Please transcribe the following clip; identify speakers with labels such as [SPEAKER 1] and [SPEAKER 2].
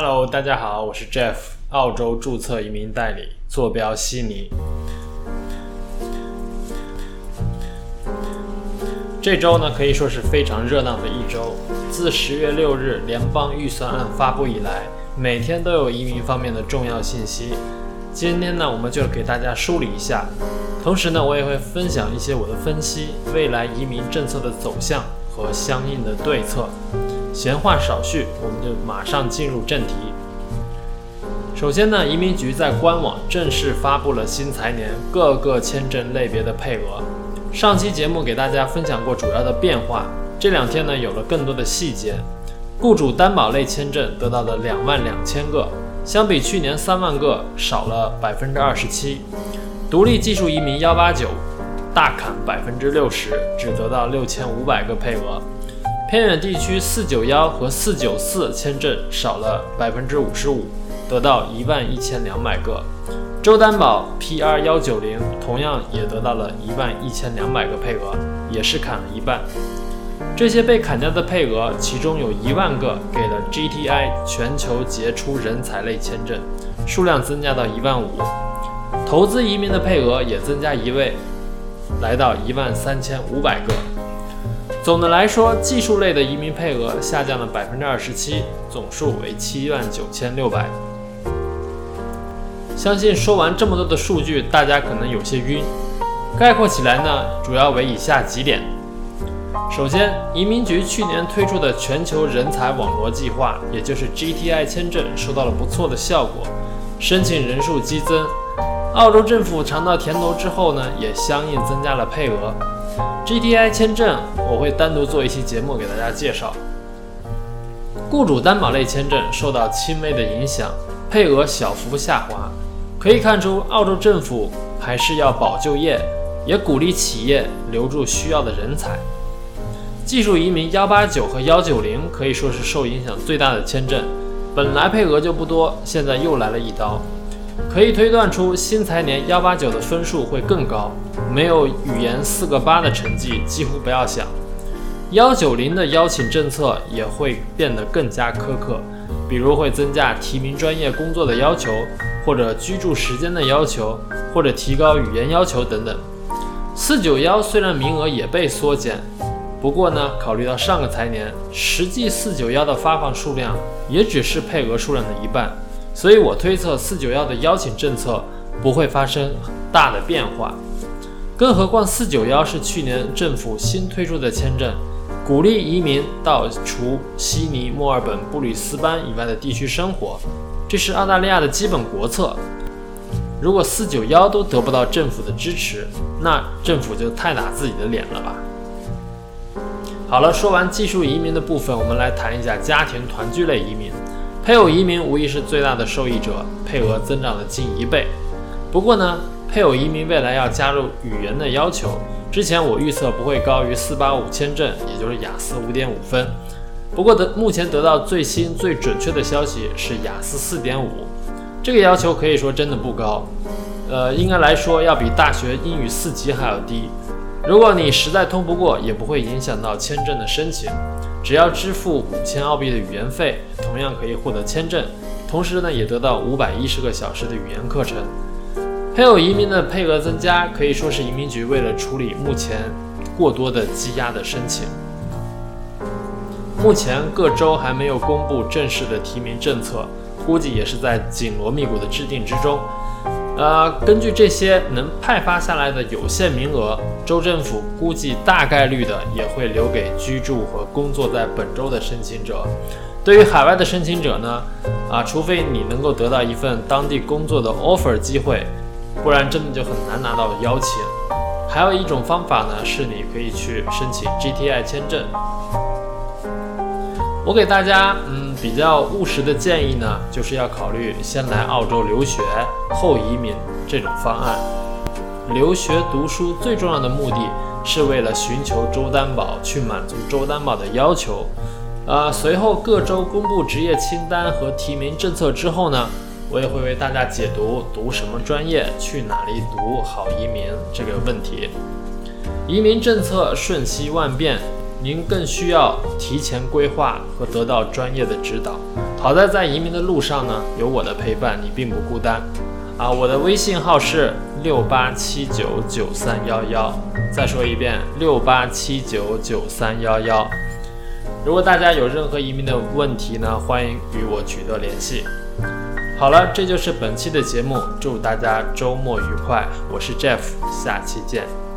[SPEAKER 1] Hello，大家好，我是 Jeff，澳洲注册移民代理，坐标悉尼。这周呢可以说是非常热闹的一周。自十月六日联邦预算案发布以来，每天都有移民方面的重要信息。今天呢，我们就给大家梳理一下，同时呢，我也会分享一些我的分析，未来移民政策的走向和相应的对策。闲话少叙，我们就马上进入正题。首先呢，移民局在官网正式发布了新财年各个签证类别的配额。上期节目给大家分享过主要的变化，这两天呢有了更多的细节。雇主担保类签证得到了两万两千个。相比去年三万个少了百分之二十七，独立技术移民幺八九大砍百分之六十，只得到六千五百个配额。偏远地区四九幺和四九四签证少了百分之五十五，得到一万一千两百个。州担保 PR 幺九零同样也得到了一万一千两百个配额，也是砍了一半。这些被砍掉的配额，其中有一万个给了 GTI 全球杰出人才类签证，数量增加到一万五。投资移民的配额也增加一位，来到一万三千五百个。总的来说，技术类的移民配额下降了百分之二十七，总数为七万九千六百。相信说完这么多的数据，大家可能有些晕。概括起来呢，主要为以下几点。首先，移民局去年推出的全球人才网络计划，也就是 GTI 签证，收到了不错的效果，申请人数激增。澳洲政府尝到甜头之后呢，也相应增加了配额。GTI 签证我会单独做一期节目给大家介绍。雇主担保类签证受到轻微的影响，配额小幅下滑。可以看出，澳洲政府还是要保就业，也鼓励企业留住需要的人才。技术移民幺八九和幺九零可以说是受影响最大的签证，本来配额就不多，现在又来了一刀，可以推断出新财年幺八九的分数会更高，没有语言四个八的成绩几乎不要想。幺九零的邀请政策也会变得更加苛刻，比如会增加提名专业工作的要求，或者居住时间的要求，或者提高语言要求等等。四九幺虽然名额也被缩减。不过呢，考虑到上个财年实际四九幺的发放数量也只是配额数量的一半，所以我推测四九幺的邀请政策不会发生大的变化。更何况四九幺是去年政府新推出的签证，鼓励移民到除悉尼、墨尔本、布里斯班以外的地区生活，这是澳大利亚的基本国策。如果四九幺都得不到政府的支持，那政府就太打自己的脸了吧？好了，说完技术移民的部分，我们来谈一下家庭团聚类移民。配偶移民无疑是最大的受益者，配额增长了近一倍。不过呢，配偶移民未来要加入语言的要求，之前我预测不会高于四八五签证，也就是雅思五点五分。不过得目前得到最新最准确的消息是雅思四点五，这个要求可以说真的不高。呃，应该来说要比大学英语四级还要低。如果你实在通不过，也不会影响到签证的申请，只要支付五千澳币的语言费，同样可以获得签证。同时呢，也得到五百一十个小时的语言课程。配偶移民的配额增加，可以说是移民局为了处理目前过多的积压的申请。目前各州还没有公布正式的提名政策，估计也是在紧锣密鼓的制定之中。呃，根据这些能派发下来的有限名额，州政府估计大概率的也会留给居住和工作在本州的申请者。对于海外的申请者呢，啊，除非你能够得到一份当地工作的 offer 机会，不然真的就很难拿到邀请。还有一种方法呢，是你可以去申请 GTI 签证。我给大家，嗯，比较务实的建议呢，就是要考虑先来澳洲留学后移民这种方案。留学读书最重要的目的是为了寻求州担保，去满足州担保的要求。呃，随后各州公布职业清单和提名政策之后呢，我也会为大家解读读什么专业、去哪里读好移民这个问题。移民政策瞬息万变。您更需要提前规划和得到专业的指导。好在在移民的路上呢，有我的陪伴，你并不孤单。啊，我的微信号是六八七九九三幺幺，再说一遍六八七九九三幺幺。如果大家有任何移民的问题呢，欢迎与我取得联系。好了，这就是本期的节目，祝大家周末愉快，我是 Jeff，下期见。